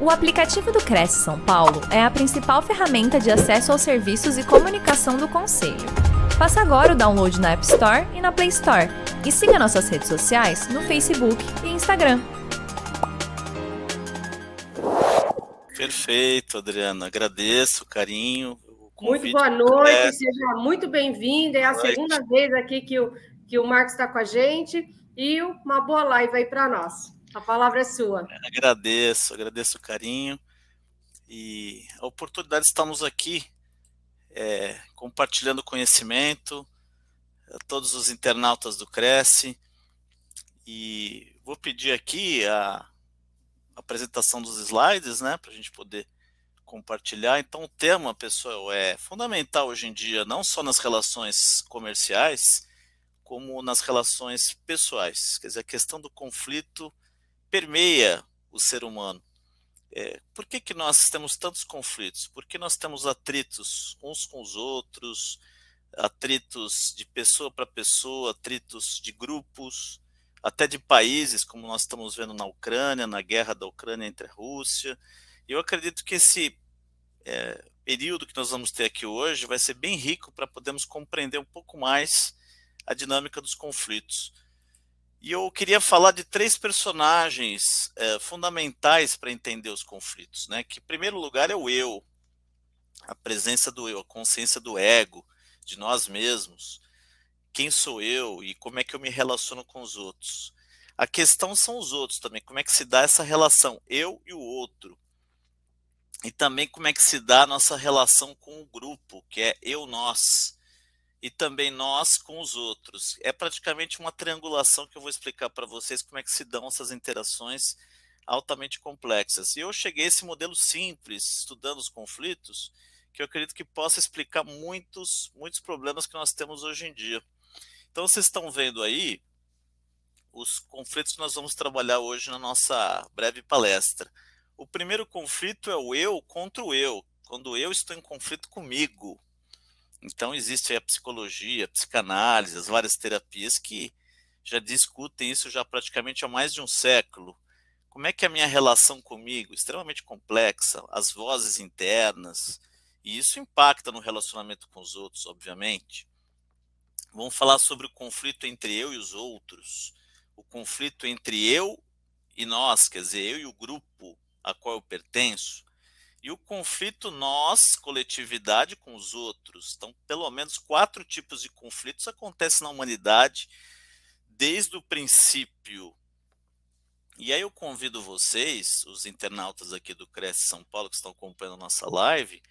O aplicativo do Cresce São Paulo é a principal ferramenta de acesso aos serviços e comunicação do Conselho. Faça agora o download na App Store e na Play Store. E siga nossas redes sociais no Facebook e Instagram. Perfeito, Adriana. Agradeço o carinho. O muito boa noite, é... seja muito bem-vinda. É a noite. segunda vez aqui que o, que o Marcos está com a gente. E uma boa live aí para nós. A palavra é sua. Agradeço, agradeço o carinho e a oportunidade de estarmos aqui é, compartilhando conhecimento, a todos os internautas do Cresce. E vou pedir aqui a apresentação dos slides, né, para a gente poder compartilhar. Então, o tema, pessoal, é fundamental hoje em dia, não só nas relações comerciais, como nas relações pessoais. Quer dizer, a questão do conflito permeia o ser humano. É, por que, que nós temos tantos conflitos? Porque nós temos atritos uns com os outros, atritos de pessoa para pessoa, atritos de grupos, até de países, como nós estamos vendo na Ucrânia, na guerra da Ucrânia entre a Rússia. Eu acredito que esse é, período que nós vamos ter aqui hoje vai ser bem rico para podermos compreender um pouco mais a dinâmica dos conflitos. E eu queria falar de três personagens é, fundamentais para entender os conflitos, né? Que, em primeiro lugar, é o eu, a presença do eu, a consciência do ego, de nós mesmos. Quem sou eu e como é que eu me relaciono com os outros? A questão são os outros também, como é que se dá essa relação, eu e o outro. E também como é que se dá a nossa relação com o grupo, que é eu-nós e também nós com os outros. É praticamente uma triangulação que eu vou explicar para vocês como é que se dão essas interações altamente complexas. E eu cheguei a esse modelo simples, estudando os conflitos, que eu acredito que possa explicar muitos, muitos problemas que nós temos hoje em dia. Então vocês estão vendo aí os conflitos que nós vamos trabalhar hoje na nossa breve palestra. O primeiro conflito é o eu contra o eu, quando eu estou em conflito comigo, então existe a psicologia, a psicanálise, as várias terapias que já discutem isso já praticamente há mais de um século. Como é que é a minha relação comigo? Extremamente complexa, as vozes internas, e isso impacta no relacionamento com os outros, obviamente. Vamos falar sobre o conflito entre eu e os outros, o conflito entre eu e nós, quer dizer, eu e o grupo a qual eu pertenço, e o conflito nós, coletividade, com os outros. Então, pelo menos quatro tipos de conflitos acontecem na humanidade desde o princípio. E aí eu convido vocês, os internautas aqui do Cresce São Paulo que estão acompanhando a nossa live,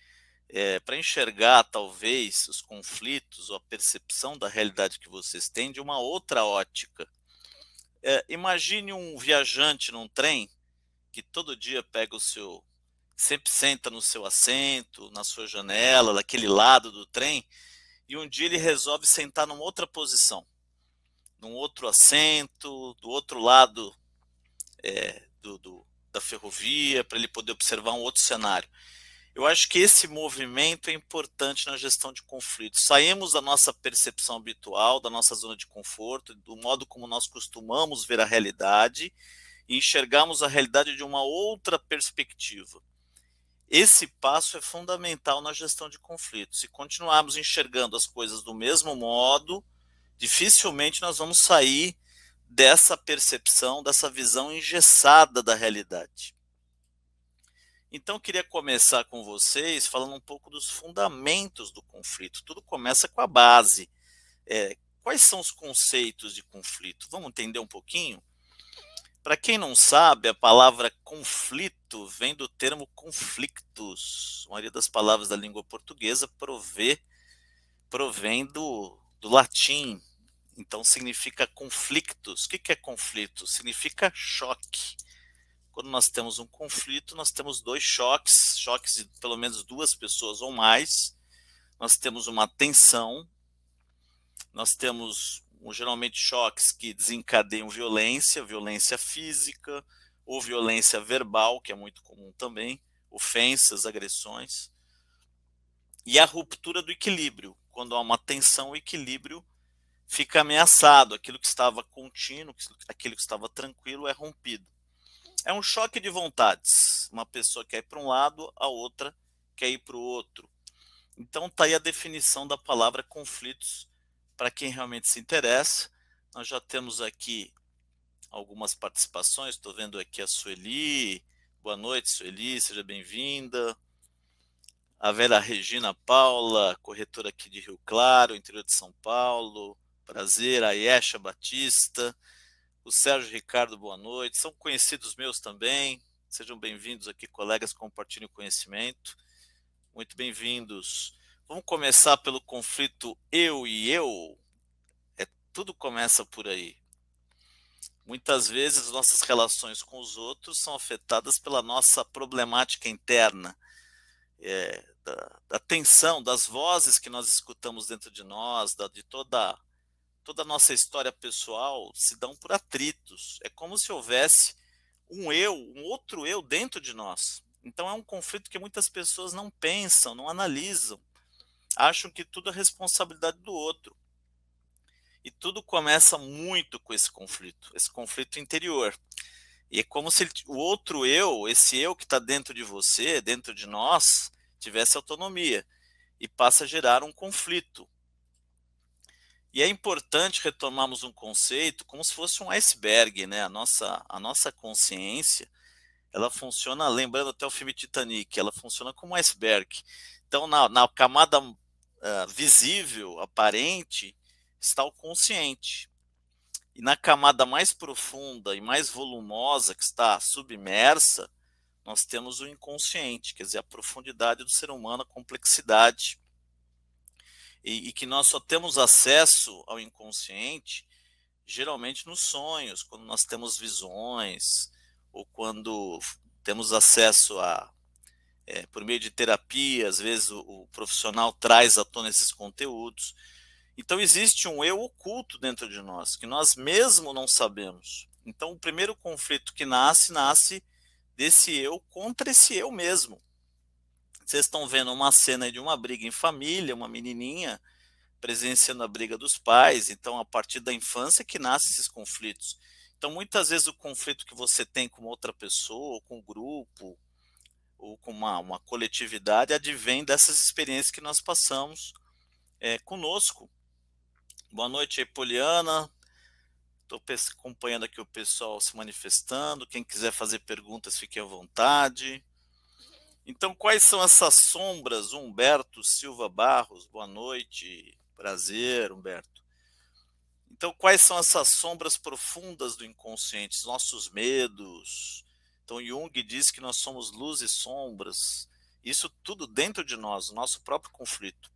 é, para enxergar talvez os conflitos ou a percepção da realidade que vocês têm de uma outra ótica. É, imagine um viajante num trem que todo dia pega o seu sempre senta no seu assento, na sua janela, daquele lado do trem, e um dia ele resolve sentar numa outra posição, num outro assento, do outro lado é, do, do, da ferrovia, para ele poder observar um outro cenário. Eu acho que esse movimento é importante na gestão de conflitos. Saímos da nossa percepção habitual, da nossa zona de conforto, do modo como nós costumamos ver a realidade e enxergamos a realidade de uma outra perspectiva. Esse passo é fundamental na gestão de conflitos. Se continuarmos enxergando as coisas do mesmo modo, dificilmente nós vamos sair dessa percepção, dessa visão engessada da realidade. Então, queria começar com vocês falando um pouco dos fundamentos do conflito. Tudo começa com a base. É, quais são os conceitos de conflito? Vamos entender um pouquinho? Para quem não sabe, a palavra conflito vem do termo conflictus. A maioria das palavras da língua portuguesa provê, provém do, do latim. Então significa conflictos. O que é conflito? Significa choque. Quando nós temos um conflito, nós temos dois choques, choques de pelo menos duas pessoas ou mais. Nós temos uma tensão, nós temos geralmente choques que desencadeiam violência, violência física ou violência verbal, que é muito comum também, ofensas, agressões. E a ruptura do equilíbrio, quando há uma tensão, o equilíbrio fica ameaçado, aquilo que estava contínuo, aquilo que estava tranquilo é rompido. É um choque de vontades. Uma pessoa quer ir para um lado, a outra quer ir para o outro. Então está aí a definição da palavra conflitos para quem realmente se interessa. Nós já temos aqui algumas participações. Estou vendo aqui a Sueli. Boa noite, Sueli, seja bem-vinda. A Vera Regina Paula, corretora aqui de Rio Claro, interior de São Paulo. Prazer, a Yesha Batista. O Sérgio Ricardo, boa noite. São conhecidos meus também. Sejam bem-vindos aqui, colegas, compartilhem o conhecimento. Muito bem-vindos. Vamos começar pelo conflito eu e eu. É, tudo começa por aí. Muitas vezes nossas relações com os outros são afetadas pela nossa problemática interna, é, da, da, tensão, das vozes que nós escutamos dentro de nós, da, de toda toda a nossa história pessoal se dão por atritos. É como se houvesse um eu, um outro eu dentro de nós. Então é um conflito que muitas pessoas não pensam, não analisam, acham que tudo é responsabilidade do outro. E tudo começa muito com esse conflito, esse conflito interior. E é como se o outro eu, esse eu que está dentro de você, dentro de nós, tivesse autonomia e passa a gerar um conflito. E é importante retomarmos um conceito como se fosse um iceberg, né? A nossa, a nossa consciência, ela funciona, lembrando até o filme Titanic, ela funciona como um iceberg. Então, na, na camada uh, visível, aparente, está o consciente. E na camada mais profunda e mais volumosa, que está submersa, nós temos o inconsciente, quer dizer, a profundidade do ser humano, a complexidade e, e que nós só temos acesso ao inconsciente geralmente nos sonhos, quando nós temos visões ou quando temos acesso a é, por meio de terapia, às vezes o, o, profissional traz à tona esses conteúdos. Então existe um eu oculto dentro de nós, que nós mesmo não sabemos. Então o primeiro conflito que nasce, nasce desse eu contra esse eu mesmo. Vocês estão vendo uma cena de uma briga em família, uma menininha presenciando a briga dos pais, então a partir da infância que nascem esses conflitos. Então muitas vezes o conflito que você tem com outra pessoa, com um grupo, ou com uma, uma coletividade, advém dessas experiências que nós passamos é, conosco. Boa noite aí, Poliana. Estou acompanhando aqui o pessoal se manifestando. Quem quiser fazer perguntas, fique à vontade. Então, quais são essas sombras, Humberto Silva Barros? Boa noite, prazer, Humberto. Então, quais são essas sombras profundas do inconsciente, nossos medos? Então, Jung diz que nós somos luz e sombras. Isso tudo dentro de nós, o nosso próprio conflito.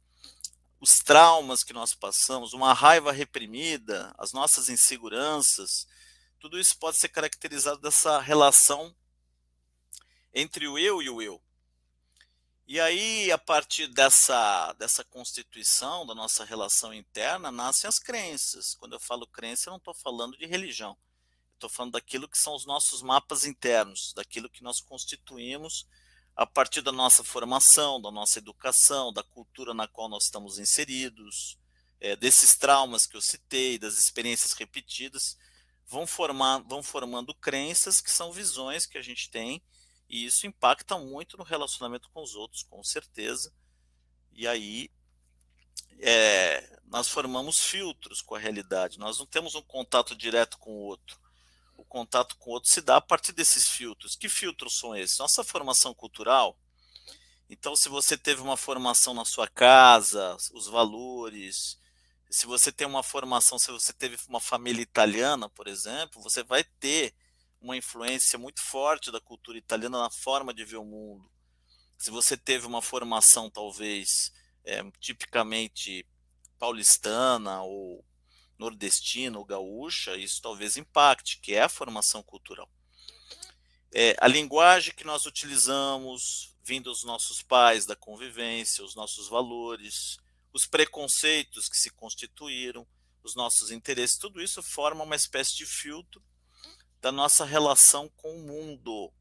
Os traumas que nós passamos, uma raiva reprimida, as nossas inseguranças, tudo isso pode ser caracterizado dessa relação entre o eu e o eu. E aí, a partir dessa, dessa constituição da nossa relação interna, nascem as crenças. Quando eu falo crença, eu não estou falando de religião. Estou falando daquilo que são os nossos mapas internos, daquilo que nós constituímos a partir da nossa formação, da nossa educação, da cultura na qual nós estamos inseridos, é, desses traumas que eu citei, das experiências repetidas, vão, formar, vão formando crenças que são visões que a gente tem e isso impacta muito no relacionamento com os outros, com certeza. E aí é, nós formamos filtros com a realidade. Nós não temos um contato direto com o outro. O contato com o outro se dá a partir desses filtros. Que filtros são esses? Nossa formação cultural. Então, se você teve uma formação na sua casa, os valores, se você tem uma formação, se você teve uma família italiana, por exemplo, você vai ter uma influência muito forte da cultura italiana na forma de ver o mundo. Se você teve uma formação, talvez, é, tipicamente paulistana ou nordestina ou gaúcha, isso talvez impacte, que é a formação cultural. É, a linguagem que nós utilizamos, vindo dos nossos pais, da convivência, os nossos valores, os preconceitos que se constituíram, os nossos interesses, tudo isso forma uma espécie de filtro da nossa relação com o mundo.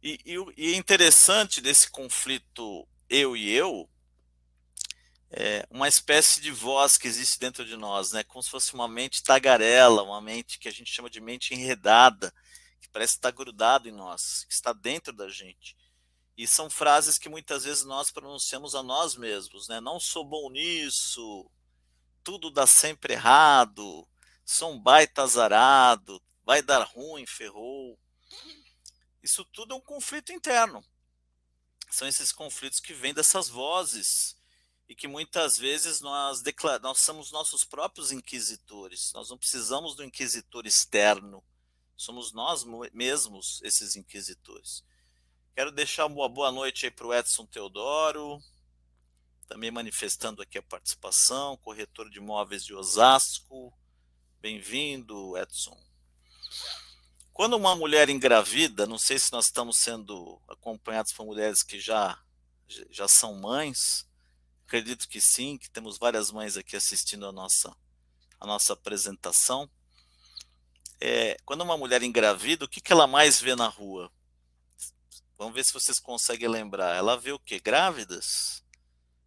E, e, e é interessante desse conflito eu e eu, é uma espécie de voz que existe dentro de nós, né? Como se fosse uma mente tagarela, uma mente que a gente chama de mente enredada, que parece estar grudado em nós, que está dentro da gente. E são frases que muitas vezes nós pronunciamos a nós mesmos, né? Não sou bom nisso, tudo dá sempre errado, sou um baita azarado, vai dar ruim, ferrou. Isso tudo é um conflito interno. São esses conflitos que vêm dessas vozes e que muitas vezes nós, nós somos nossos próprios inquisitores. Nós não precisamos do inquisitor externo. Somos nós mesmos esses inquisitores. Quero deixar uma boa noite aí para o Edson Teodoro, também manifestando aqui a participação, corretor de imóveis de Osasco. Bem-vindo, Edson. Quando uma mulher engravida, não sei se nós estamos sendo acompanhados por mulheres que já, já são mães, acredito que sim, que temos várias mães aqui assistindo a nossa, a nossa apresentação. É, quando uma mulher engravida, o que, que ela mais vê na rua? Vamos ver se vocês conseguem lembrar. Ela vê o quê? Grávidas.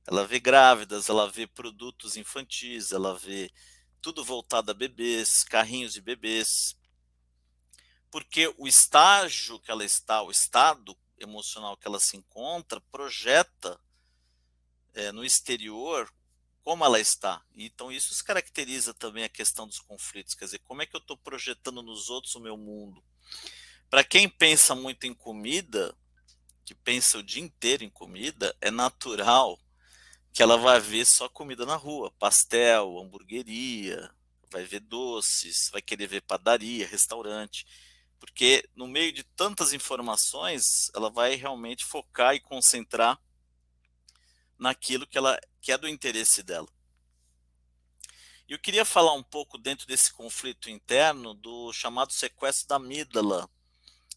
Ela vê grávidas, ela vê produtos infantis, ela vê tudo voltado a bebês, carrinhos de bebês. Porque o estágio que ela está, o estado emocional que ela se encontra, projeta é, no exterior como ela está. Então, isso caracteriza também a questão dos conflitos. Quer dizer, como é que eu estou projetando nos outros o meu mundo? Para quem pensa muito em comida, que pensa o dia inteiro em comida, é natural que ela vai ver só comida na rua, pastel, hamburgueria, vai ver doces, vai querer ver padaria, restaurante, porque no meio de tantas informações, ela vai realmente focar e concentrar naquilo que ela que é do interesse dela. Eu queria falar um pouco dentro desse conflito interno do chamado sequestro da amígdala,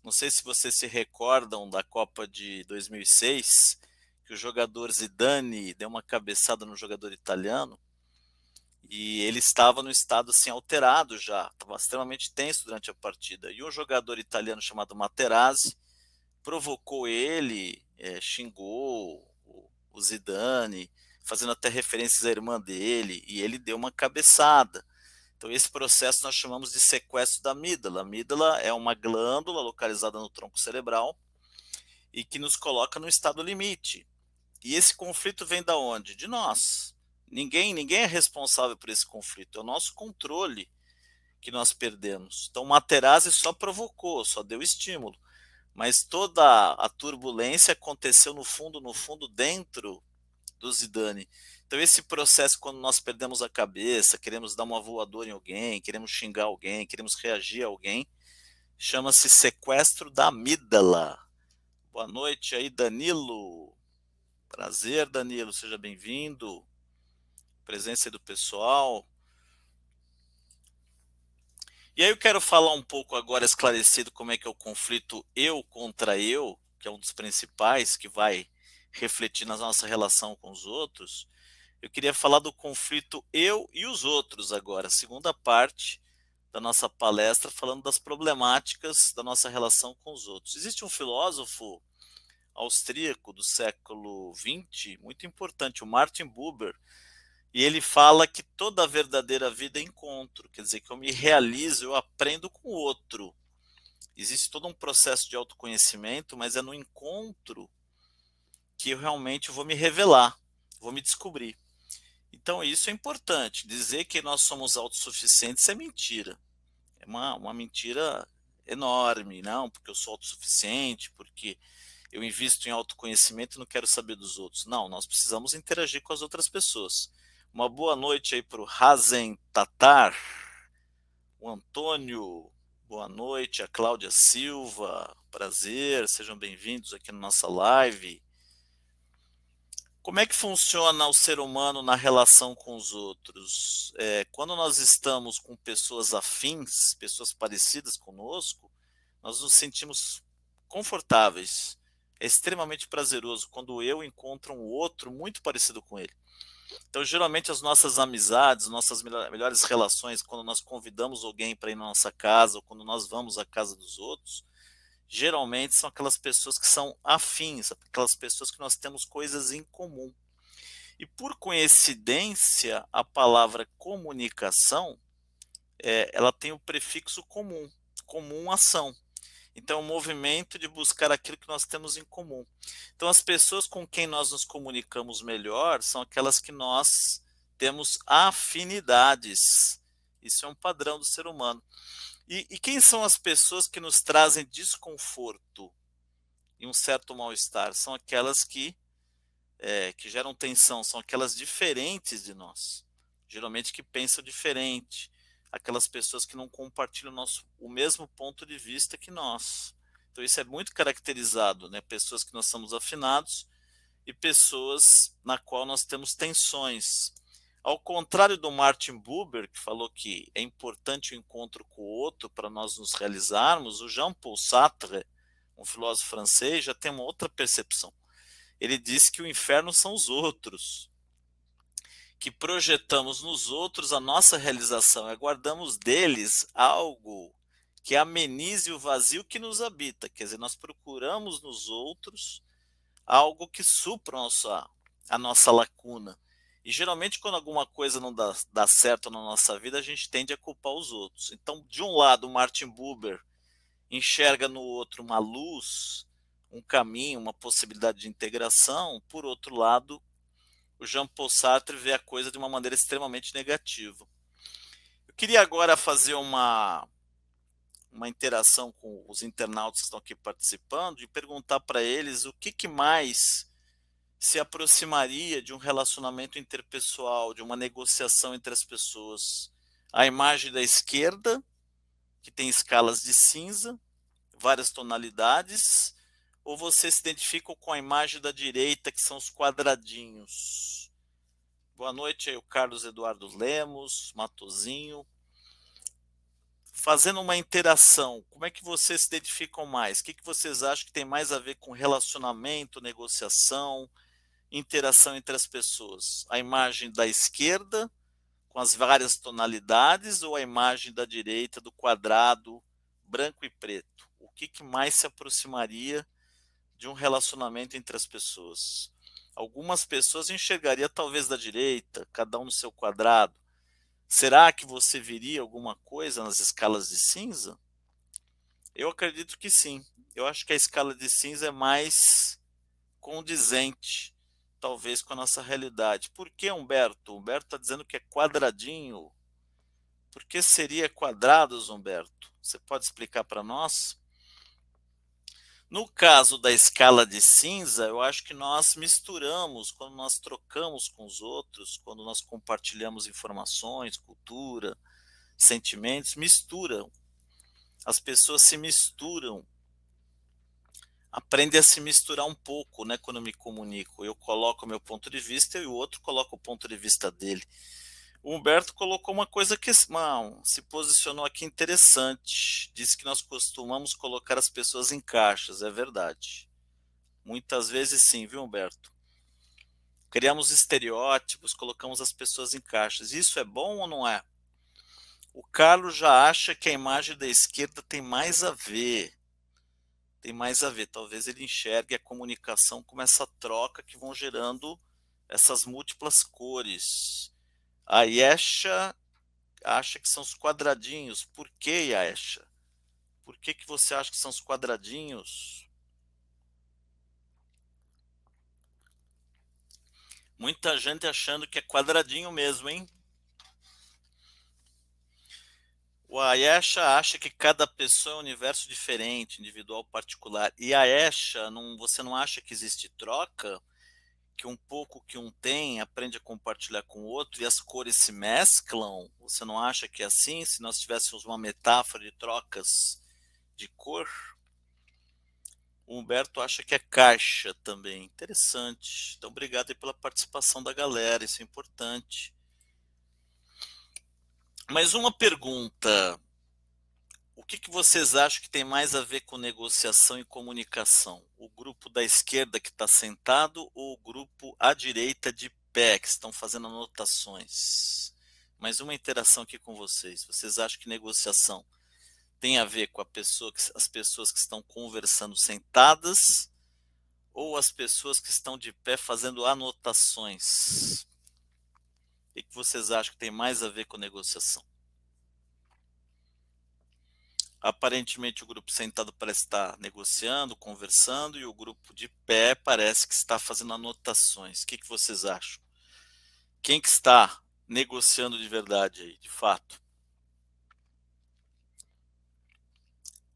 não sei se vocês se recordam da Copa de 2006, que o jogador Zidane deu uma cabeçada no jogador italiano e ele estava no estado assim alterado já, estava extremamente tenso durante a partida. E um jogador italiano chamado Materazzi provocou ele, é, xingou o Zidane, fazendo até referências à irmã dele, e ele deu uma cabeçada. Então, esse processo nós chamamos de sequestro da amígdala. A amígdala é uma glândula localizada no tronco cerebral e que nos coloca no estado limite. E esse conflito vem da onde? De nós. Ninguém, ninguém é responsável por esse conflito, é o nosso controle que nós perdemos. Então, Materazzi só provocou, só deu estímulo, mas toda a turbulência aconteceu no fundo, no fundo, dentro do Zidane. Então, esse processo, quando nós perdemos a cabeça, queremos dar uma voadora em alguém, queremos xingar alguém, queremos reagir a alguém, chama-se sequestro da amígdala. Boa noite aí, Danilo. Prazer, Danilo, seja bem-vindo. Presença do pessoal. E aí eu quero falar um pouco agora esclarecido como é que é o conflito eu contra eu, que é um dos principais que vai refletir na nossa relação com os outros eu queria falar do conflito eu e os outros agora, segunda parte da nossa palestra, falando das problemáticas da nossa relação com os outros. Existe um filósofo austríaco do século XX, muito importante, o Martin Buber, e ele fala que toda a verdadeira vida é encontro, quer dizer, que eu me realizo, eu aprendo com o outro. Existe todo um processo de autoconhecimento, mas é no encontro que eu realmente vou me revelar, vou me descobrir. Então, isso é importante. Dizer que nós somos autossuficientes é mentira. É uma, uma mentira enorme. Não, porque eu sou autossuficiente, porque eu invisto em autoconhecimento e não quero saber dos outros. Não, nós precisamos interagir com as outras pessoas. Uma boa noite aí para o Razen Tatar, o Antônio, boa noite, a Cláudia Silva, prazer, sejam bem-vindos aqui na nossa live. Como é que funciona o ser humano na relação com os outros? É, quando nós estamos com pessoas afins, pessoas parecidas conosco, nós nos sentimos confortáveis. É extremamente prazeroso quando eu encontro um outro muito parecido com ele. Então, geralmente, as nossas amizades, nossas melhores relações, quando nós convidamos alguém para ir na nossa casa, ou quando nós vamos à casa dos outros, geralmente são aquelas pessoas que são afins, aquelas pessoas que nós temos coisas em comum. E por coincidência, a palavra comunicação, é, ela tem o prefixo comum, comum ação. Então, um movimento de buscar aquilo que nós temos em comum. Então, as pessoas com quem nós nos comunicamos melhor são aquelas que nós temos afinidades. Isso é um padrão do ser humano. E, e quem são as pessoas que nos trazem desconforto e um certo mal-estar? São aquelas que, é, que geram tensão, são aquelas diferentes de nós. Geralmente que pensam diferente, aquelas pessoas que não compartilham o, nosso, o mesmo ponto de vista que nós. Então isso é muito caracterizado, né? Pessoas que nós somos afinados e pessoas na qual nós temos tensões. Ao contrário do Martin Buber, que falou que é importante o encontro com o outro para nós nos realizarmos, o Jean-Paul Sartre, um filósofo francês, já tem uma outra percepção. Ele disse que o inferno são os outros, que projetamos nos outros a nossa realização, aguardamos deles algo que amenize o vazio que nos habita. Quer dizer, nós procuramos nos outros algo que supra a nossa, a nossa lacuna. E geralmente, quando alguma coisa não dá, dá certo na nossa vida, a gente tende a culpar os outros. Então, de um lado, Martin Buber enxerga no outro uma luz, um caminho, uma possibilidade de integração. Por outro lado, o Jean-Paul Sartre vê a coisa de uma maneira extremamente negativa. Eu queria agora fazer uma, uma interação com os internautas que estão aqui participando e perguntar para eles o que, que mais se aproximaria de um relacionamento interpessoal, de uma negociação entre as pessoas. A imagem da esquerda, que tem escalas de cinza, várias tonalidades, ou você se identifica com a imagem da direita, que são os quadradinhos? Boa noite aí, o Carlos Eduardo Lemos, Matozinho. Fazendo uma interação, como é que vocês se identificam mais? O que, que vocês acham que tem mais a ver com relacionamento, negociação, interação entre as pessoas? A imagem da esquerda, com as várias tonalidades, ou a imagem da direita, do quadrado branco e preto? O que, que mais se aproximaria de um relacionamento entre as pessoas? Algumas pessoas enxergaria talvez da direita, cada um no seu quadrado. Será que você viria alguma coisa nas escalas de cinza? Eu acredito que sim. Eu acho que a escala de cinza é mais condizente talvez com a nossa realidade. Por que Humberto? Humberto está dizendo que é quadradinho. Por que seria quadrados, Humberto? Você pode explicar para nós? No caso da escala de cinza, eu acho que nós misturamos, quando nós trocamos com os outros, quando nós compartilhamos informações, cultura, sentimentos, misturam. As pessoas se misturam aprende a se misturar um pouco, né, quando eu me comunico. Eu coloco o meu ponto de vista e o outro coloca o ponto de vista dele. O Humberto colocou uma coisa que não, se posicionou aqui interessante. Disse que nós costumamos colocar as pessoas em caixas, é verdade. Muitas vezes sim, viu, Humberto? Criamos estereótipos, colocamos as pessoas em caixas. Isso é bom ou não é? O Carlos já acha que a imagem da esquerda tem mais a ver tem mais a ver. Talvez ele enxergue a comunicação como essa troca que vão gerando essas múltiplas cores. A Yesha acha que são os quadradinhos. Por que, Yesha? Por que, que você acha que são os quadradinhos? Muita gente achando que é quadradinho mesmo, hein? O Ayesha acha que cada pessoa é um universo diferente, individual, particular. E a Ayesha, não, você não acha que existe troca? Que um pouco que um tem aprende a compartilhar com o outro e as cores se mesclam? Você não acha que é assim? Se nós tivéssemos uma metáfora de trocas de cor? O Humberto acha que é caixa também. Interessante. Então, obrigado pela participação da galera, isso é importante. Mas uma pergunta: que, que vocês acham que tem mais a ver com negociação e comunicação? O grupo da esquerda que está sentado ou o grupo à direita de pé, que estão fazendo anotações? Mais uma interação aqui com vocês. Vocês acham que negociação tem a ver com a pessoa, as pessoas que estão conversando sentadas ou as pessoas que estão de pé fazendo anotações? O que vocês acham que tem mais a ver com negociação? Aparentemente, o grupo sentado parece estar negociando, conversando, e o grupo de pé parece que está fazendo anotações. O que, que vocês acham? Quem que está negociando de verdade aí, de fato?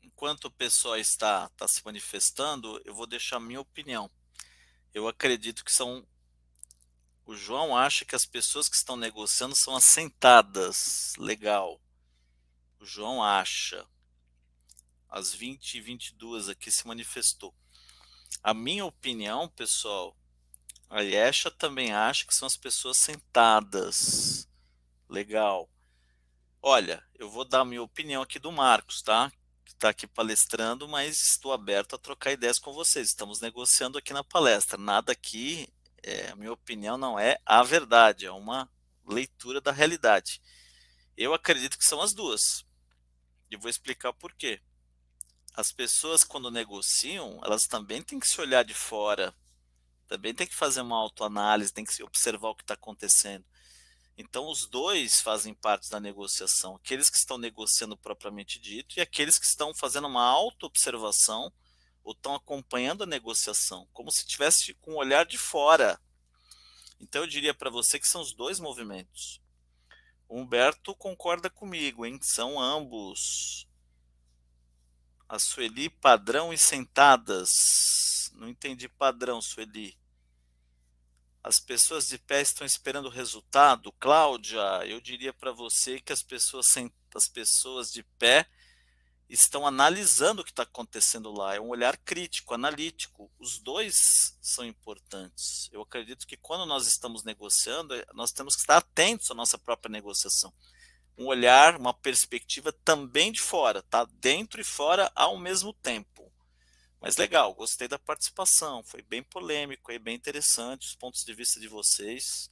Enquanto o pessoal está, está se manifestando, eu vou deixar a minha opinião. Eu acredito que são. O João acha que as pessoas que estão negociando são assentadas. Legal. O João acha. Às 20 e 22 aqui se manifestou. A minha opinião, pessoal, a Yesha também acha que são as pessoas sentadas. Legal. Olha, eu vou dar a minha opinião aqui do Marcos, tá? Que está aqui palestrando, mas estou aberto a trocar ideias com vocês. Estamos negociando aqui na palestra. Nada aqui, é, a minha opinião não é a verdade, é uma leitura da realidade. Eu acredito que são as duas. E vou explicar por quê. As pessoas, quando negociam, elas também têm que se olhar de fora também tem que fazer uma autoanálise, tem que observar o que está acontecendo. Então, os dois fazem parte da negociação, aqueles que estão negociando propriamente dito e aqueles que estão fazendo uma auto-observação ou estão acompanhando a negociação, como se tivesse com um olhar de fora. Então, eu diria para você que são os dois movimentos. O Humberto concorda comigo, hein? São ambos. A Sueli, padrão e sentadas. Não entendi padrão, Sueli. As pessoas de pé estão esperando o resultado. Cláudia, eu diria para você que as pessoas, as pessoas de pé estão analisando o que está acontecendo lá. É um olhar crítico, analítico. Os dois são importantes. Eu acredito que quando nós estamos negociando, eh, nós temos que estar atentos à nossa própria negociação. Um olhar, uma perspectiva também de fora, tá? Dentro e fora ao mesmo tempo. Mas legal, gostei da participação, foi bem polêmico, e bem interessante os pontos de vista de vocês.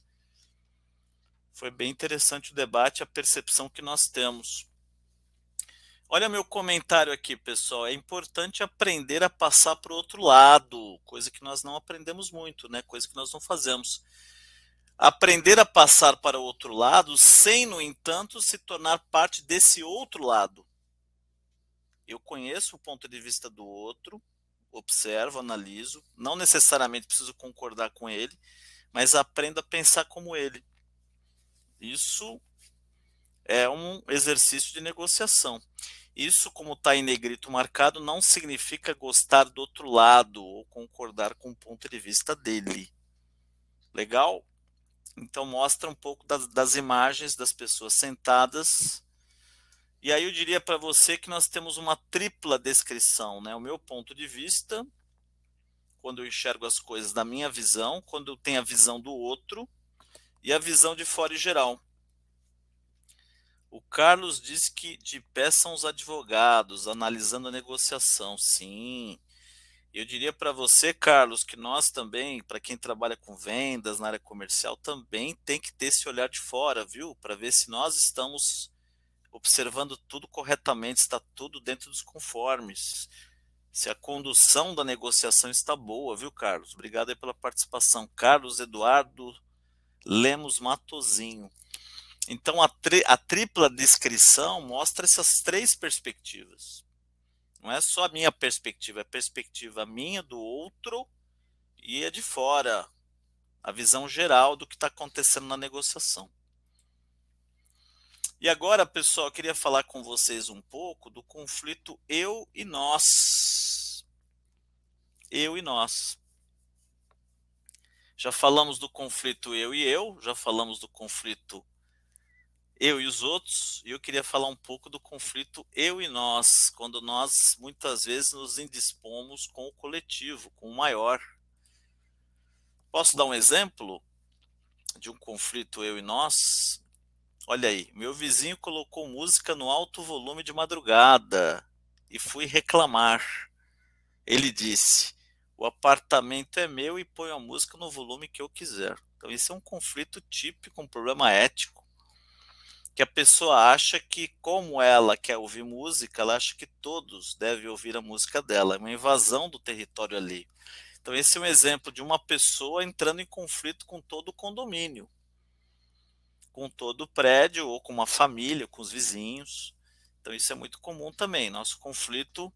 Foi bem interessante o debate, a percepção que nós temos. Olha meu comentário aqui, pessoal. É importante aprender a passar para o outro lado, coisa que nós não aprendemos muito, né? Coisa que nós não fazemos. Aprender a passar para o outro lado, sem, no entanto, se tornar parte desse outro lado. Eu conheço o ponto de vista do outro, observo, analiso, não necessariamente preciso concordar com ele, mas aprendo a pensar como ele. Isso é um exercício de negociação. Isso, como está em negrito marcado, não significa gostar do outro lado ou concordar com o ponto de vista dele. Legal? Então mostra um pouco das, das imagens das pessoas sentadas e aí eu diria para você que nós temos uma tripla descrição, né? O meu ponto de vista, quando eu enxergo as coisas da minha visão, quando eu tenho a visão do outro e a visão de fora e geral. O Carlos disse que de pé são os advogados, analisando a negociação. Sim. Eu diria para você, Carlos, que nós também, para quem trabalha com vendas na área comercial, também tem que ter esse olhar de fora, viu? Para ver se nós estamos observando tudo corretamente, está tudo dentro dos conformes. Se a condução da negociação está boa, viu, Carlos? Obrigado aí pela participação. Carlos Eduardo Lemos Matozinho. Então, a, tri a tripla descrição mostra essas três perspectivas. Não é só a minha perspectiva, é a perspectiva minha, do outro e a de fora. A visão geral do que está acontecendo na negociação. E agora, pessoal, eu queria falar com vocês um pouco do conflito eu e nós. Eu e nós. Já falamos do conflito eu e eu, já falamos do conflito eu e os outros, e eu queria falar um pouco do conflito eu e nós, quando nós muitas vezes nos indispomos com o coletivo, com o maior. Posso dar um exemplo de um conflito eu e nós? Olha aí, meu vizinho colocou música no alto volume de madrugada e fui reclamar. Ele disse: O apartamento é meu e ponho a música no volume que eu quiser. Então, isso é um conflito típico, um problema ético. Que a pessoa acha que, como ela quer ouvir música, ela acha que todos devem ouvir a música dela. É uma invasão do território ali. Então, esse é um exemplo de uma pessoa entrando em conflito com todo o condomínio com todo o prédio ou com uma família, com os vizinhos. Então isso é muito comum também. Nosso conflito,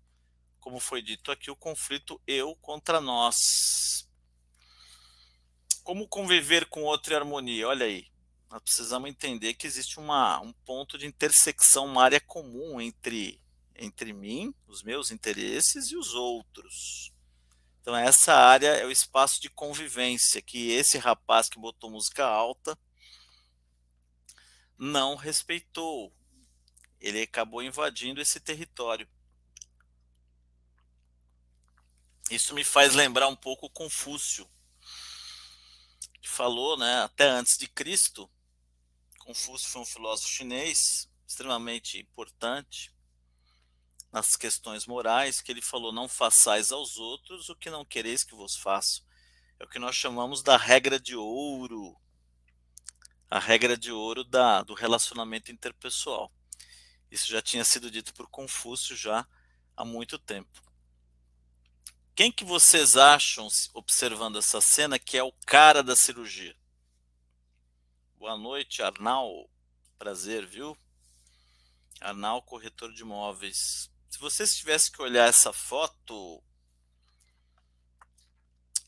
como foi dito aqui, o conflito eu contra nós. Como conviver com outro em harmonia? Olha aí, nós precisamos entender que existe uma, um ponto de intersecção, uma área comum entre, entre mim, os meus interesses e os outros. Então essa área é o espaço de convivência que esse rapaz que botou música alta não respeitou. Ele acabou invadindo esse território. Isso me faz lembrar um pouco Confúcio, que falou, né, até antes de Cristo. Confúcio foi um filósofo chinês extremamente importante nas questões morais, que ele falou: não façais aos outros o que não quereis que vos façam. É o que nós chamamos da regra de ouro, a regra de ouro da, do relacionamento interpessoal. Isso já tinha sido dito por Confúcio já há muito tempo. Quem que vocês acham, observando essa cena, que é o cara da cirurgia? Boa noite, Arnal. Prazer, viu? Arnal, corretor de imóveis. Se vocês tivessem que olhar essa foto,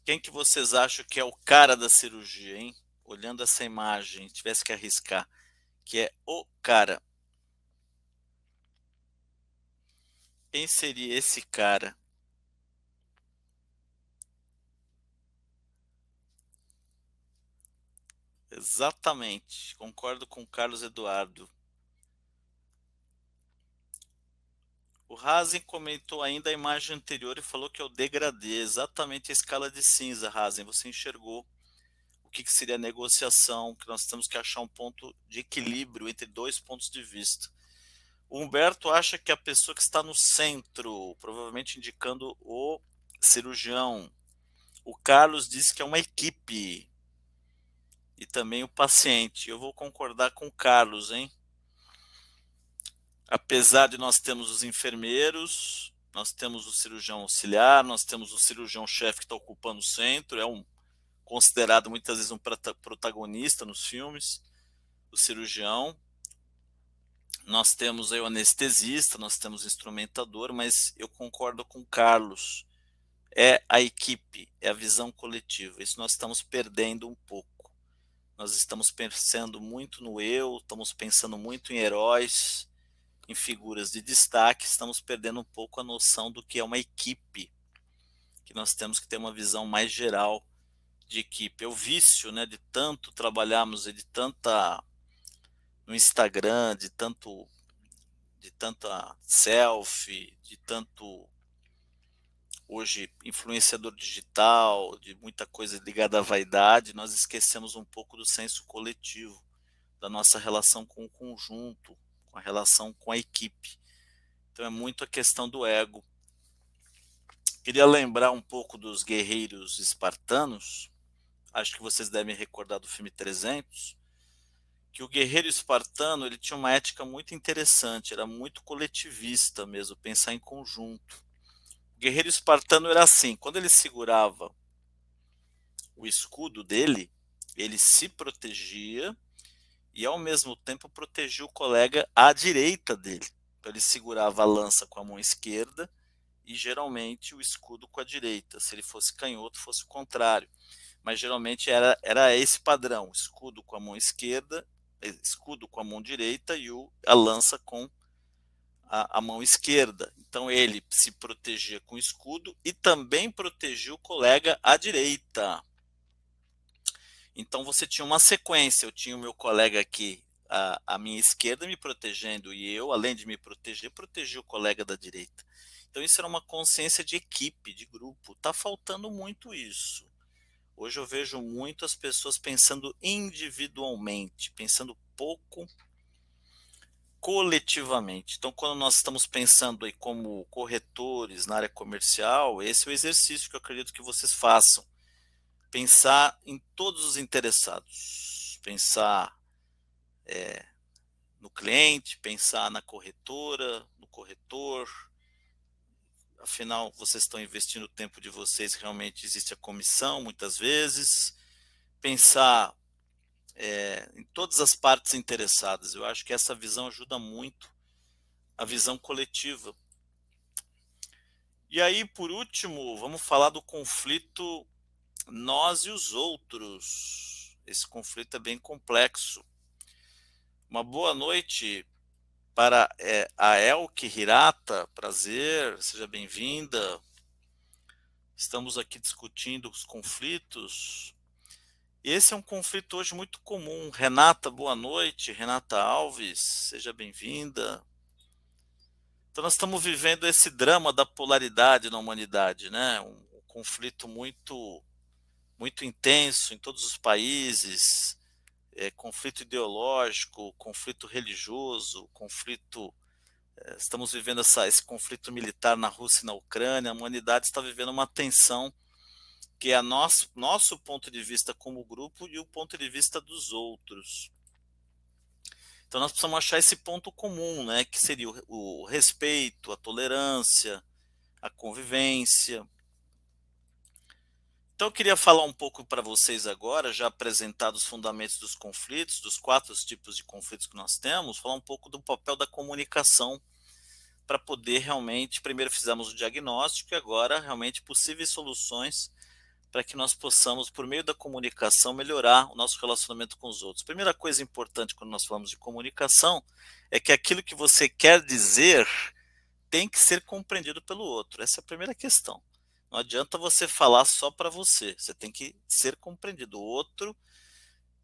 quem que vocês acham que é o cara da cirurgia, hein? Olhando essa imagem, tivesse que arriscar, que é o cara. Quem seria esse cara? Exatamente, concordo com Carlos Eduardo. O Razen comentou ainda a imagem anterior e falou que é o degradê, exatamente a escala de cinza, Razen. Você enxergou o que, que seria a negociação, que nós temos que achar um ponto de equilíbrio entre dois pontos de vista. O Humberto acha que a pessoa que está no centro, provavelmente indicando o cirurgião. O Carlos disse que é uma equipe. E também o paciente. Eu vou concordar com o Carlos, hein? apesar de nós termos os enfermeiros, nós temos o cirurgião auxiliar, nós temos o cirurgião-chefe que está ocupando o centro, é um considerado muitas vezes um protagonista nos filmes, o cirurgião. Nós temos aí o anestesista, nós temos o instrumentador, mas eu concordo com o Carlos. É a equipe, é a visão coletiva. Isso nós estamos perdendo um pouco. Nós estamos pensando muito no eu, estamos pensando muito em heróis, em figuras de destaque, estamos perdendo um pouco a noção do que é uma equipe, que nós temos que ter uma visão mais geral de equipe. É o vício, né, de tanto trabalharmos e de tanta no Instagram, de tanto de tanta selfie, de tanto hoje influenciador digital, de muita coisa ligada à vaidade, nós esquecemos um pouco do senso coletivo, da nossa relação com o conjunto, com a relação com a equipe. Então é muito a questão do ego. Queria lembrar um pouco dos guerreiros espartanos. Acho que vocês devem recordar do filme 300, que o guerreiro espartano ele tinha uma ética muito interessante, era muito coletivista mesmo, pensar em conjunto. Guerreiro espartano era assim, quando ele segurava o escudo dele, ele se protegia e ao mesmo tempo protegia o colega à direita dele. Então ele segurava a lança com a mão esquerda e geralmente o escudo com a direita. Se ele fosse canhoto, fosse o contrário. Mas geralmente era, era esse padrão: escudo com a mão esquerda, eh, escudo com a mão direita e o, a lança com a, a mão esquerda. Então ele se protegia com o escudo e também protegia o colega à direita. Então você tinha uma sequência. Eu tinha o meu colega aqui à, à minha esquerda me protegendo e eu, além de me proteger, protegi o colega da direita. Então isso era uma consciência de equipe, de grupo. Está faltando muito isso. Hoje eu vejo muitas pessoas pensando individualmente, pensando pouco coletivamente. Então, quando nós estamos pensando aí como corretores na área comercial, esse é o exercício que eu acredito que vocês façam pensar em todos os interessados, pensar é, no cliente, pensar na corretora, no corretor. Afinal, vocês estão investindo o tempo de vocês, realmente existe a comissão muitas vezes. Pensar é, em todas as partes interessadas. Eu acho que essa visão ajuda muito a visão coletiva. E aí, por último, vamos falar do conflito nós e os outros. Esse conflito é bem complexo. Uma boa noite para é, a Elke Hirata, prazer, seja bem-vinda. Estamos aqui discutindo os conflitos. Esse é um conflito hoje muito comum. Renata, boa noite. Renata Alves, seja bem-vinda. Então nós estamos vivendo esse drama da polaridade na humanidade, né? Um, um conflito muito muito intenso em todos os países, é, conflito ideológico, conflito religioso, conflito é, estamos vivendo essa, esse conflito militar na Rússia e na Ucrânia, a humanidade está vivendo uma tensão que é nosso, nosso ponto de vista como grupo e o ponto de vista dos outros. Então nós precisamos achar esse ponto comum, né, que seria o, o respeito, a tolerância, a convivência. Então eu queria falar um pouco para vocês agora, já apresentado os fundamentos dos conflitos, dos quatro tipos de conflitos que nós temos, falar um pouco do papel da comunicação para poder realmente, primeiro fizemos o diagnóstico e agora realmente possíveis soluções para que nós possamos, por meio da comunicação, melhorar o nosso relacionamento com os outros. Primeira coisa importante quando nós falamos de comunicação é que aquilo que você quer dizer tem que ser compreendido pelo outro. Essa é a primeira questão. Não adianta você falar só para você, você tem que ser compreendido. O outro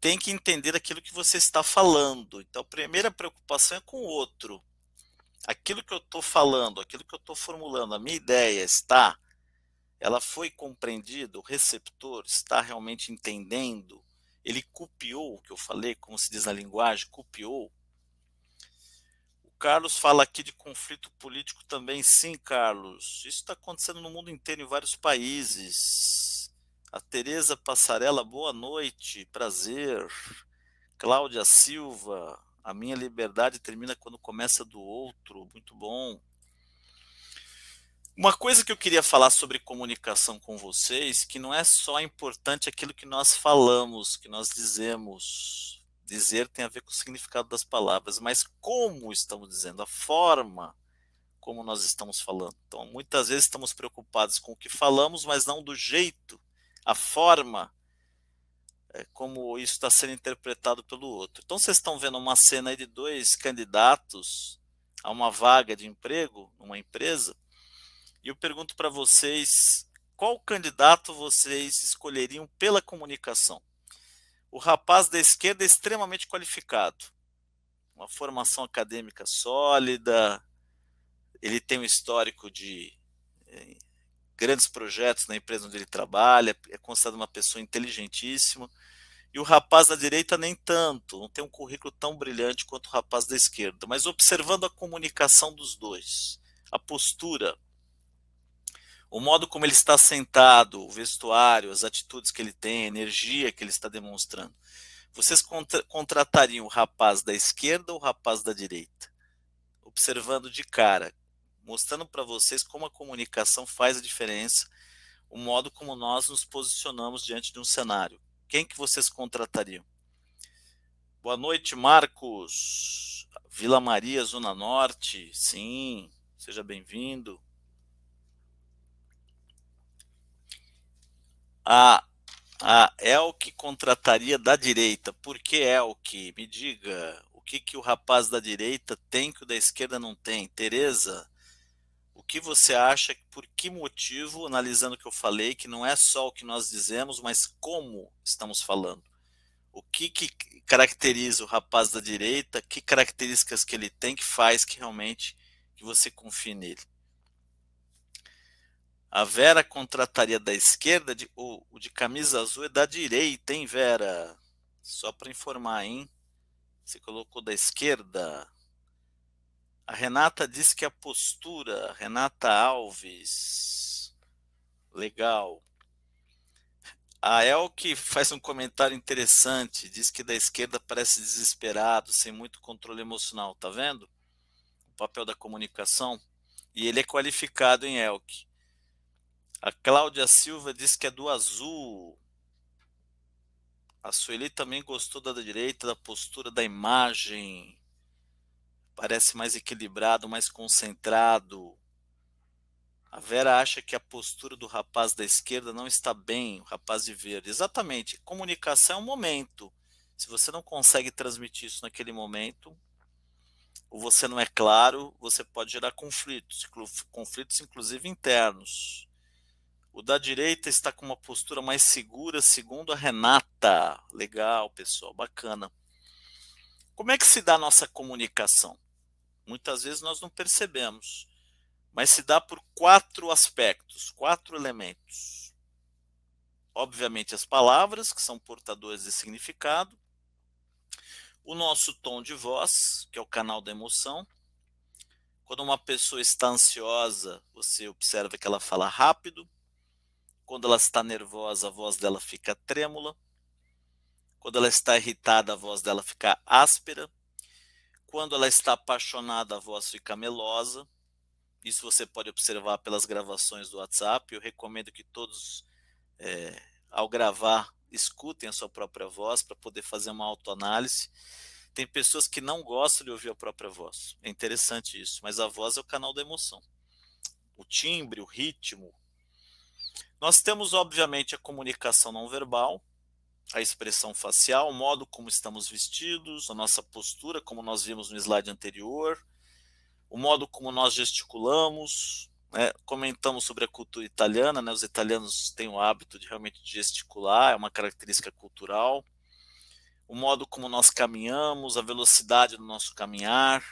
tem que entender aquilo que você está falando. Então, a primeira preocupação é com o outro. Aquilo que eu estou falando, aquilo que eu estou formulando, a minha ideia está ela foi compreendida, o receptor está realmente entendendo, ele copiou o que eu falei, como se diz na linguagem, copiou. O Carlos fala aqui de conflito político também, sim, Carlos. Isso está acontecendo no mundo inteiro, em vários países. A Tereza Passarela, boa noite, prazer. Cláudia Silva, a minha liberdade termina quando começa do outro, muito bom. Uma coisa que eu queria falar sobre comunicação com vocês, que não é só importante aquilo que nós falamos, que nós dizemos. Dizer tem a ver com o significado das palavras, mas como estamos dizendo, a forma como nós estamos falando. Então, muitas vezes estamos preocupados com o que falamos, mas não do jeito, a forma é, como isso está sendo interpretado pelo outro. Então, vocês estão vendo uma cena de dois candidatos a uma vaga de emprego numa empresa e eu pergunto para vocês, qual candidato vocês escolheriam pela comunicação? O rapaz da esquerda é extremamente qualificado, uma formação acadêmica sólida, ele tem um histórico de é, grandes projetos na empresa onde ele trabalha, é considerado uma pessoa inteligentíssima. E o rapaz da direita nem tanto, não tem um currículo tão brilhante quanto o rapaz da esquerda. Mas observando a comunicação dos dois, a postura, o modo como ele está sentado, o vestuário, as atitudes que ele tem, a energia que ele está demonstrando. Vocês contra contratariam o rapaz da esquerda ou o rapaz da direita? Observando de cara, mostrando para vocês como a comunicação faz a diferença, o modo como nós nos posicionamos diante de um cenário. Quem que vocês contratariam? Boa noite, Marcos. Vila Maria, Zona Norte. Sim, seja bem-vindo. A, a Elk contrataria da direita. Por que Elk? Me diga, o que, que o rapaz da direita tem que o da esquerda não tem? Tereza, o que você acha, por que motivo, analisando o que eu falei, que não é só o que nós dizemos, mas como estamos falando? O que, que caracteriza o rapaz da direita? Que características que ele tem que faz que realmente que você confie nele? A Vera contrataria da esquerda, de, o, o de camisa azul é da direita, hein, Vera? Só para informar, hein? Você colocou da esquerda. A Renata disse que a postura, Renata Alves. Legal. A Elke faz um comentário interessante, diz que da esquerda parece desesperado, sem muito controle emocional, tá vendo? O papel da comunicação. E ele é qualificado em Elke. A Cláudia Silva diz que é do azul. A Sueli também gostou da direita, da postura, da imagem. parece mais equilibrado, mais concentrado. A Vera acha que a postura do rapaz da esquerda não está bem, o rapaz de verde. Exatamente. Comunicação é um momento. Se você não consegue transmitir isso naquele momento, ou você não é claro, você pode gerar conflitos, conflitos inclusive internos. O da direita está com uma postura mais segura, segundo a Renata. Legal, pessoal, bacana. Como é que se dá a nossa comunicação? Muitas vezes nós não percebemos, mas se dá por quatro aspectos, quatro elementos. Obviamente, as palavras, que são portadoras de significado, o nosso tom de voz, que é o canal da emoção. Quando uma pessoa está ansiosa, você observa que ela fala rápido. Quando ela está nervosa, a voz dela fica trêmula. Quando ela está irritada, a voz dela fica áspera. Quando ela está apaixonada, a voz fica melosa. Isso você pode observar pelas gravações do WhatsApp. Eu recomendo que todos, é, ao gravar, escutem a sua própria voz para poder fazer uma autoanálise. Tem pessoas que não gostam de ouvir a própria voz. É interessante isso, mas a voz é o canal da emoção. O timbre, o ritmo, nós temos, obviamente, a comunicação não verbal, a expressão facial, o modo como estamos vestidos, a nossa postura, como nós vimos no slide anterior, o modo como nós gesticulamos, né? comentamos sobre a cultura italiana, né? os italianos têm o hábito de realmente gesticular, é uma característica cultural, o modo como nós caminhamos, a velocidade do nosso caminhar,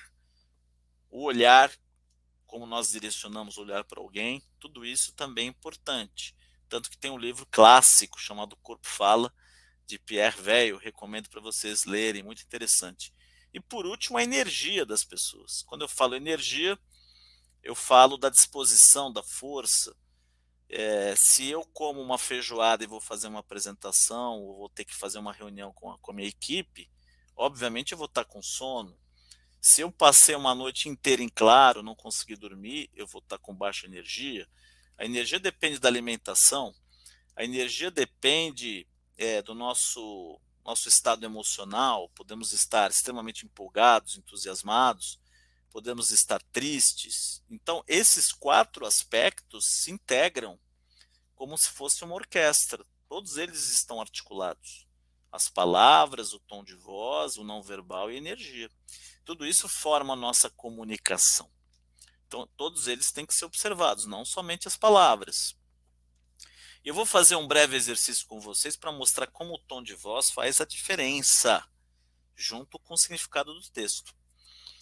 o olhar, como nós direcionamos o olhar para alguém, tudo isso também é importante. Tanto que tem um livro clássico chamado Corpo Fala, de Pierre Veil, recomendo para vocês lerem, muito interessante. E por último, a energia das pessoas. Quando eu falo energia, eu falo da disposição, da força. É, se eu como uma feijoada e vou fazer uma apresentação, ou vou ter que fazer uma reunião com a, com a minha equipe, obviamente eu vou estar com sono. Se eu passei uma noite inteira em claro, não consegui dormir, eu vou estar com baixa energia. A energia depende da alimentação, a energia depende é, do nosso, nosso estado emocional. Podemos estar extremamente empolgados, entusiasmados, podemos estar tristes. Então, esses quatro aspectos se integram como se fosse uma orquestra. Todos eles estão articulados. As palavras, o tom de voz, o não verbal e a energia. Tudo isso forma a nossa comunicação. Então, todos eles têm que ser observados, não somente as palavras. Eu vou fazer um breve exercício com vocês para mostrar como o tom de voz faz a diferença, junto com o significado do texto.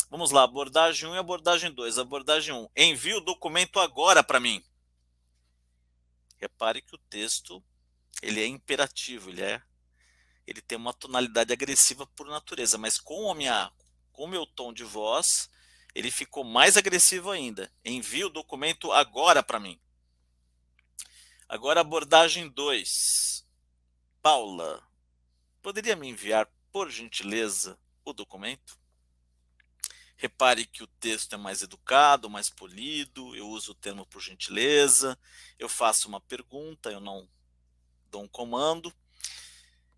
Vamos lá, abordagem 1 e abordagem 2. Abordagem 1. Envie o documento agora para mim. Repare que o texto ele é imperativo, ele é ele tem uma tonalidade agressiva por natureza, mas com a minha com o meu tom de voz, ele ficou mais agressivo ainda. Envie o documento agora para mim. Agora, abordagem 2. Paula, poderia me enviar, por gentileza, o documento? Repare que o texto é mais educado, mais polido, eu uso o termo por gentileza, eu faço uma pergunta, eu não dou um comando,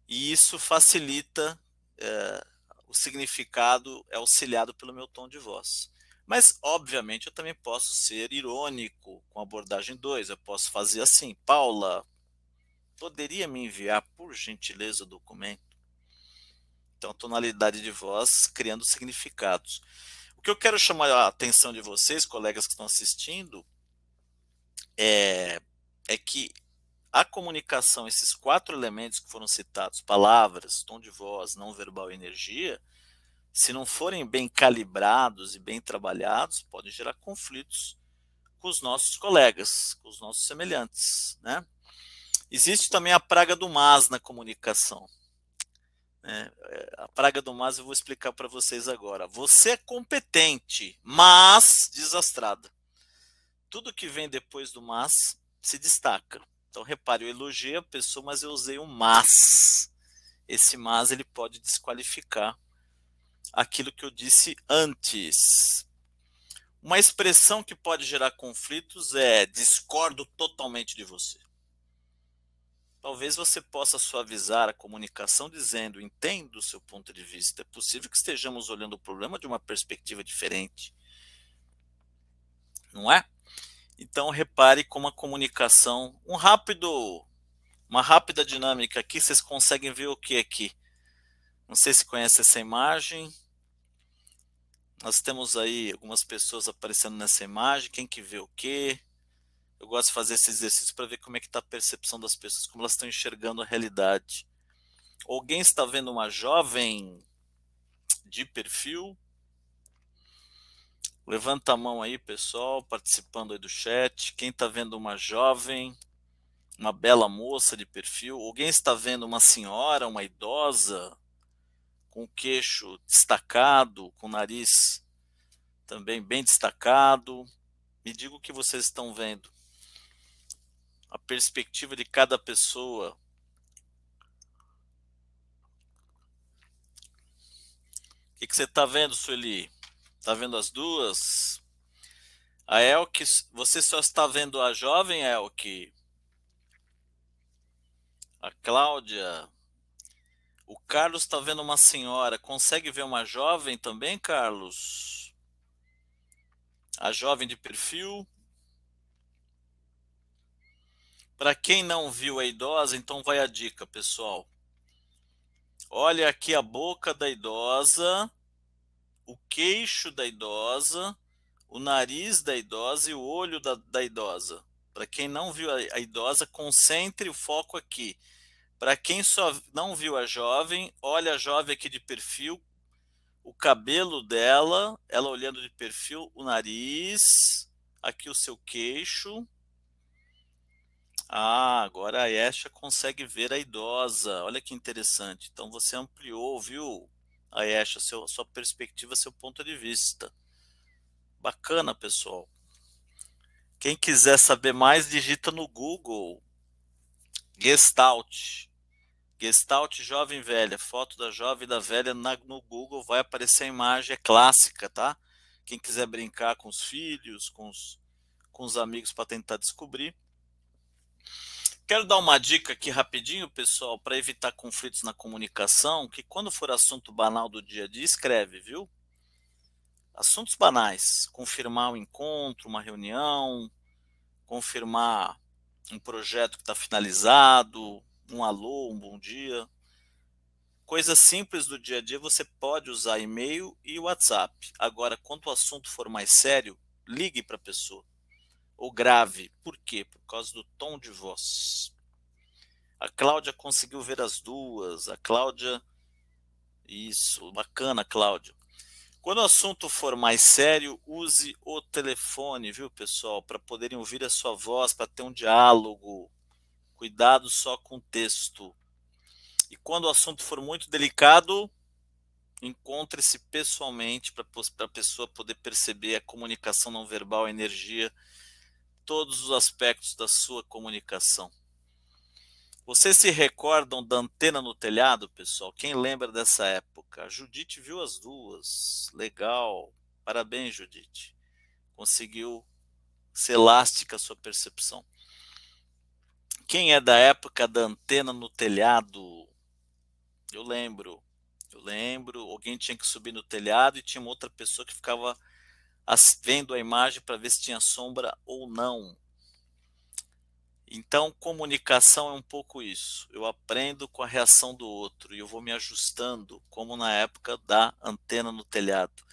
e isso facilita é, o significado é auxiliado pelo meu tom de voz. Mas, obviamente, eu também posso ser irônico com a abordagem 2. Eu posso fazer assim: Paula, poderia me enviar, por gentileza, o documento? Então, tonalidade de voz criando significados. O que eu quero chamar a atenção de vocês, colegas que estão assistindo, é, é que a comunicação, esses quatro elementos que foram citados, palavras, tom de voz, não verbal e energia, se não forem bem calibrados e bem trabalhados, podem gerar conflitos com os nossos colegas, com os nossos semelhantes. Né? Existe também a praga do mas na comunicação. Né? A praga do mas eu vou explicar para vocês agora. Você é competente, mas desastrada. Tudo que vem depois do mas se destaca. Então, repare, eu elogiei a pessoa, mas eu usei o mas. Esse mas ele pode desqualificar aquilo que eu disse antes. Uma expressão que pode gerar conflitos é discordo totalmente de você. talvez você possa suavizar a comunicação dizendo: entendo o seu ponto de vista. É possível que estejamos olhando o problema de uma perspectiva diferente. Não é? Então repare como a comunicação, um rápido, uma rápida dinâmica aqui, vocês conseguem ver o que aqui? Não sei se conhece essa imagem. Nós temos aí algumas pessoas aparecendo nessa imagem. Quem que vê o quê? Eu gosto de fazer esse exercício para ver como é que está a percepção das pessoas, como elas estão enxergando a realidade. Alguém está vendo uma jovem de perfil? Levanta a mão aí, pessoal, participando aí do chat. Quem está vendo uma jovem, uma bela moça de perfil? Alguém está vendo uma senhora, uma idosa, com o queixo destacado, com o nariz também bem destacado? Me diga o que vocês estão vendo a perspectiva de cada pessoa. O que, que você está vendo, Sueli? Está vendo as duas? A Elke, você só está vendo a jovem Elke? A Cláudia? O Carlos está vendo uma senhora. Consegue ver uma jovem também, Carlos? A jovem de perfil? Para quem não viu a idosa, então vai a dica, pessoal. Olha aqui a boca da idosa, o queixo da idosa, o nariz da idosa e o olho da, da idosa. Para quem não viu a, a idosa, concentre o foco aqui. Para quem só não viu a jovem, olha a jovem aqui de perfil, o cabelo dela, ela olhando de perfil, o nariz, aqui o seu queixo, ah, agora a Esha consegue ver a idosa. Olha que interessante. Então você ampliou, viu, a Esha, seu, sua perspectiva, seu ponto de vista. Bacana, pessoal. Quem quiser saber mais, digita no Google Gestalt. Gestalt jovem velha, foto da jovem e da velha na, no Google, vai aparecer a imagem, é clássica, tá? Quem quiser brincar com os filhos, com os, com os amigos para tentar descobrir. Quero dar uma dica aqui rapidinho, pessoal, para evitar conflitos na comunicação, que quando for assunto banal do dia a dia, escreve, viu? Assuntos banais, confirmar um encontro, uma reunião, confirmar um projeto que está finalizado, um alô, um bom dia. Coisas simples do dia a dia, você pode usar e-mail e WhatsApp. Agora, quando o assunto for mais sério, ligue para a pessoa ou grave. Por quê? Por causa do tom de voz. A Cláudia conseguiu ver as duas. A Cláudia. Isso, bacana, Cláudia. Quando o assunto for mais sério, use o telefone, viu, pessoal? Para poderem ouvir a sua voz, para ter um diálogo. Cuidado só com o texto. E quando o assunto for muito delicado, encontre-se pessoalmente para a pessoa poder perceber a comunicação não verbal, a energia todos os aspectos da sua comunicação. Vocês se recordam da antena no telhado, pessoal? Quem lembra dessa época? A Judite viu as duas. Legal. Parabéns, Judite. Conseguiu ser elástica a sua percepção. Quem é da época da antena no telhado? Eu lembro. Eu lembro. Alguém tinha que subir no telhado e tinha uma outra pessoa que ficava vendo a imagem para ver se tinha sombra ou não. Então, comunicação é um pouco isso. Eu aprendo com a reação do outro e eu vou me ajustando, como na época da antena no telhado.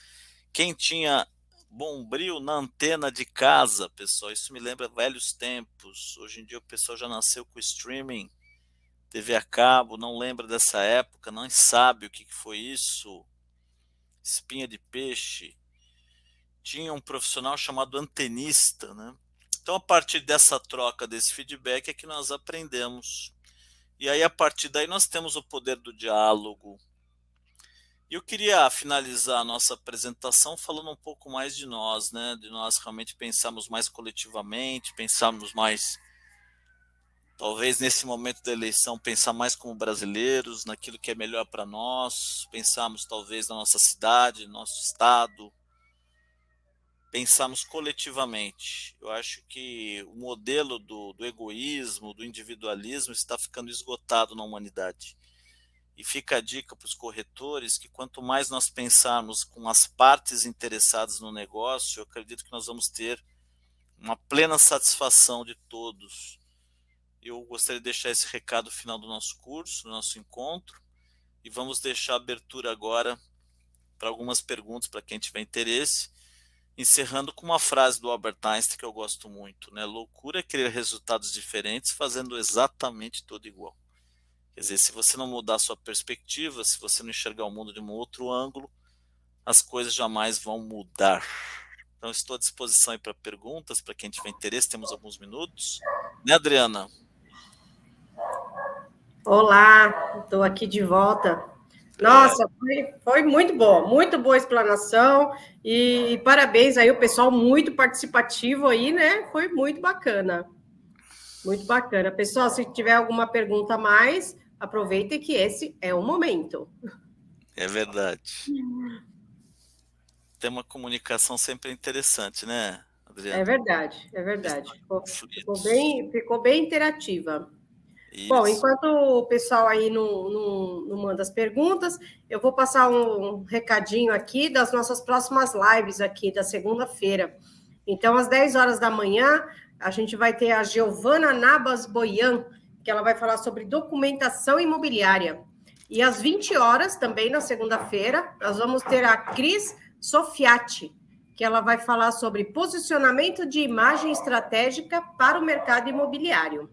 Quem tinha bombril na antena de casa, pessoal, isso me lembra velhos tempos. Hoje em dia o pessoal já nasceu com streaming, TV a cabo, não lembra dessa época, não sabe o que foi isso. Espinha de peixe tinha um profissional chamado antenista, né? Então, a partir dessa troca, desse feedback, é que nós aprendemos. E aí, a partir daí, nós temos o poder do diálogo. E eu queria finalizar a nossa apresentação falando um pouco mais de nós, né? De nós realmente pensarmos mais coletivamente, pensarmos mais, talvez nesse momento da eleição, pensar mais como brasileiros, naquilo que é melhor para nós, pensarmos talvez na nossa cidade, nosso estado, pensarmos coletivamente. Eu acho que o modelo do, do egoísmo, do individualismo está ficando esgotado na humanidade. E fica a dica para os corretores que quanto mais nós pensarmos com as partes interessadas no negócio, eu acredito que nós vamos ter uma plena satisfação de todos. Eu gostaria de deixar esse recado final do nosso curso, do nosso encontro, e vamos deixar abertura agora para algumas perguntas para quem tiver interesse, encerrando com uma frase do Albert Einstein que eu gosto muito, né? Loucura é querer resultados diferentes fazendo exatamente tudo igual. Quer dizer, se você não mudar a sua perspectiva, se você não enxergar o mundo de um outro ângulo, as coisas jamais vão mudar. Então, estou à disposição para perguntas, para quem tiver interesse, temos alguns minutos. Né, Adriana? Olá, estou aqui de volta. Nossa, foi, foi, muito bom, muito boa explanação e, e parabéns aí o pessoal muito participativo aí, né? Foi muito bacana. Muito bacana. Pessoal, se tiver alguma pergunta a mais, aproveite que esse é o momento. É verdade. Tem uma comunicação sempre interessante, né, Adriana? É verdade, é verdade. Ficou, ficou bem, ficou bem interativa. Isso. Bom, enquanto o pessoal aí não, não, não, manda as perguntas, eu vou passar um recadinho aqui das nossas próximas lives aqui da segunda-feira. Então, às 10 horas da manhã, a gente vai ter a Giovana Nabas Boian, que ela vai falar sobre documentação imobiliária. E às 20 horas, também na segunda-feira, nós vamos ter a Cris Sofiati, que ela vai falar sobre posicionamento de imagem estratégica para o mercado imobiliário.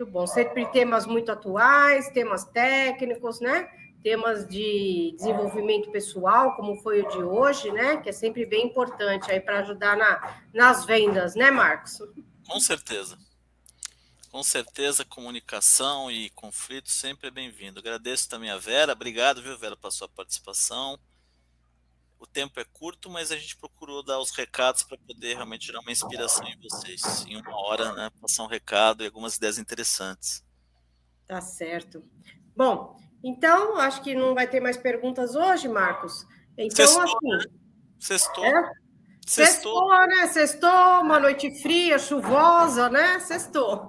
Muito bom. Sempre temas muito atuais, temas técnicos, né? Temas de desenvolvimento pessoal, como foi o de hoje, né? Que é sempre bem importante aí para ajudar na, nas vendas, né, Marcos? Com certeza. Com certeza, comunicação e conflito sempre é bem-vindo. Agradeço também a Vera. Obrigado, viu, Vera, pela sua participação o tempo é curto, mas a gente procurou dar os recados para poder realmente gerar uma inspiração em vocês. Em uma hora, né, passar um recado e algumas ideias interessantes. Tá certo. Bom, então, acho que não vai ter mais perguntas hoje, Marcos. Então, Sextou, assim. Né? Sextou. É? Sextou. Sextou, né? Sextou, uma noite fria, chuvosa, né? Sextou.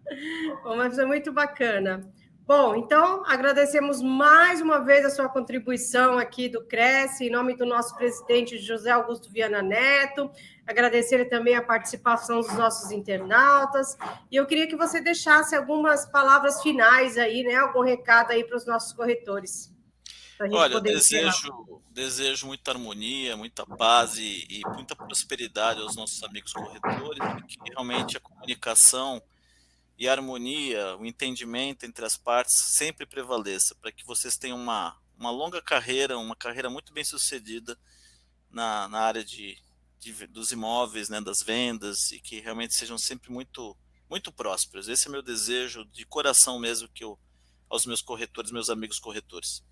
Mas é muito bacana. Bom, então agradecemos mais uma vez a sua contribuição aqui do Cresce, em nome do nosso presidente José Augusto Viana Neto, agradecer também a participação dos nossos internautas, e eu queria que você deixasse algumas palavras finais aí, né? Algum recado aí para os nossos corretores. Olha, desejo, desejo muita harmonia, muita paz e, e muita prosperidade aos nossos amigos corretores, que realmente a comunicação e a harmonia, o entendimento entre as partes sempre prevaleça, para que vocês tenham uma, uma longa carreira, uma carreira muito bem sucedida na, na área de, de, dos imóveis, né, das vendas, e que realmente sejam sempre muito, muito prósperos. Esse é meu desejo de coração mesmo que eu, aos meus corretores, meus amigos corretores.